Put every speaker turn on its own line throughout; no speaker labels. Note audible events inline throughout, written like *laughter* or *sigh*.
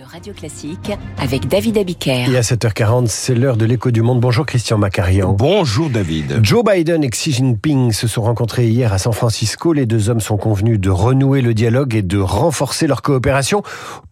de Radio Classique avec David Abiker.
Et à 7h40, c'est l'heure de l'écho du monde. Bonjour Christian Macarian.
Bonjour David.
Joe Biden et Xi Jinping se sont rencontrés hier à San Francisco. Les deux hommes sont convenus de renouer le dialogue et de renforcer leur coopération.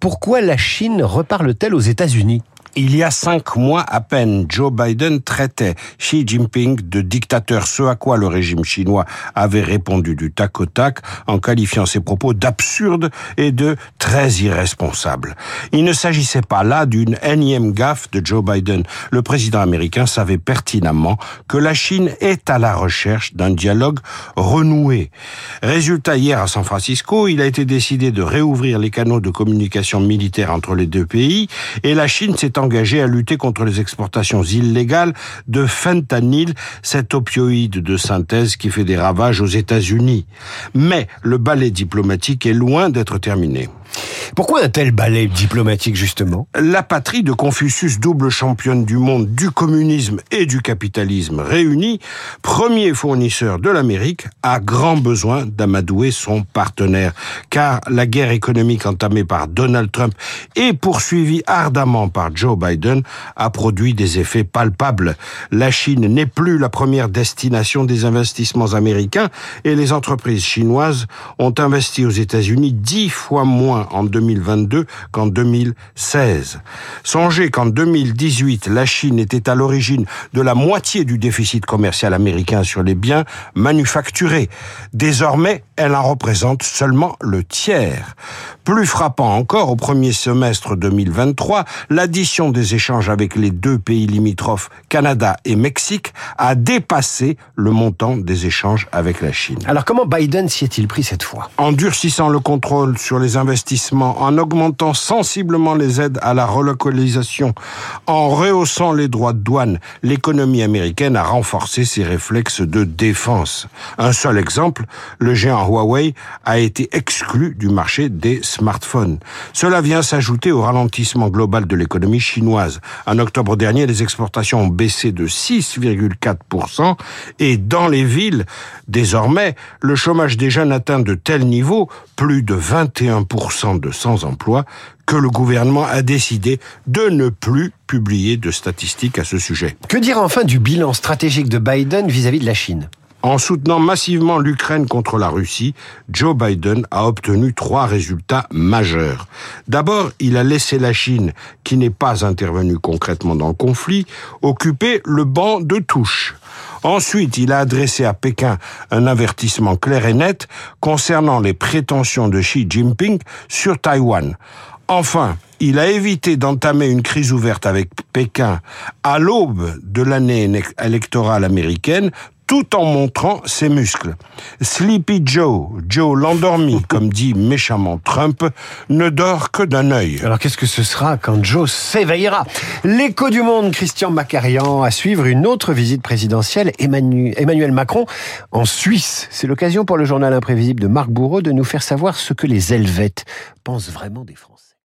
Pourquoi la Chine reparle-t-elle aux États-Unis?
Il y a cinq mois à peine, Joe Biden traitait Xi Jinping de dictateur, ce à quoi le régime chinois avait répondu du tac au tac en qualifiant ses propos d'absurdes et de très irresponsables. Il ne s'agissait pas là d'une énième gaffe de Joe Biden. Le président américain savait pertinemment que la Chine est à la recherche d'un dialogue renoué. Résultat, hier à San Francisco, il a été décidé de réouvrir les canaux de communication militaire entre les deux pays et la Chine s'est engagé à lutter contre les exportations illégales de fentanyl, cet opioïde de synthèse qui fait des ravages aux États-Unis. Mais le ballet diplomatique est loin d'être terminé.
Pourquoi un tel ballet diplomatique, justement?
La patrie de Confucius, double championne du monde du communisme et du capitalisme réunis, premier fournisseur de l'Amérique, a grand besoin d'amadouer son partenaire. Car la guerre économique entamée par Donald Trump et poursuivie ardemment par Joe Biden a produit des effets palpables. La Chine n'est plus la première destination des investissements américains et les entreprises chinoises ont investi aux États-Unis dix fois moins en 2022 qu'en 2016. Songez qu'en 2018, la Chine était à l'origine de la moitié du déficit commercial américain sur les biens manufacturés. Désormais, elle en représente seulement le tiers. Plus frappant encore, au premier semestre 2023, l'addition des échanges avec les deux pays limitrophes, Canada et Mexique, a dépassé le montant des échanges avec la Chine.
Alors comment Biden s'y est-il pris cette fois?
En durcissant le contrôle sur les investissements, en augmentant sensiblement les aides à la relocalisation, en rehaussant les droits de douane, l'économie américaine a renforcé ses réflexes de défense. Un seul exemple, le géant Huawei a été exclu du marché des smartphones. Cela vient s'ajouter au ralentissement global de l'économie chinoise. En octobre dernier, les exportations ont baissé de 6,4% et dans les villes, désormais, le chômage des jeunes atteint de tels niveaux, plus de 21% de sans-emploi, que le gouvernement a décidé de ne plus publier de statistiques à ce sujet.
Que dire enfin du bilan stratégique de Biden vis-à-vis -vis de la Chine?
En soutenant massivement l'Ukraine contre la Russie, Joe Biden a obtenu trois résultats majeurs. D'abord, il a laissé la Chine, qui n'est pas intervenue concrètement dans le conflit, occuper le banc de touche. Ensuite, il a adressé à Pékin un avertissement clair et net concernant les prétentions de Xi Jinping sur Taïwan. Enfin, il a évité d'entamer une crise ouverte avec Pékin à l'aube de l'année électorale américaine tout en montrant ses muscles. Sleepy Joe, Joe l'endormi, *laughs* comme dit méchamment Trump, ne dort que d'un œil.
Alors qu'est-ce que ce sera quand Joe s'éveillera? L'écho du monde, Christian Macarian, à suivre une autre visite présidentielle, Emmanuel Macron en Suisse. C'est l'occasion pour le journal imprévisible de Marc Bourreau de nous faire savoir ce que les Helvètes pensent vraiment des Français.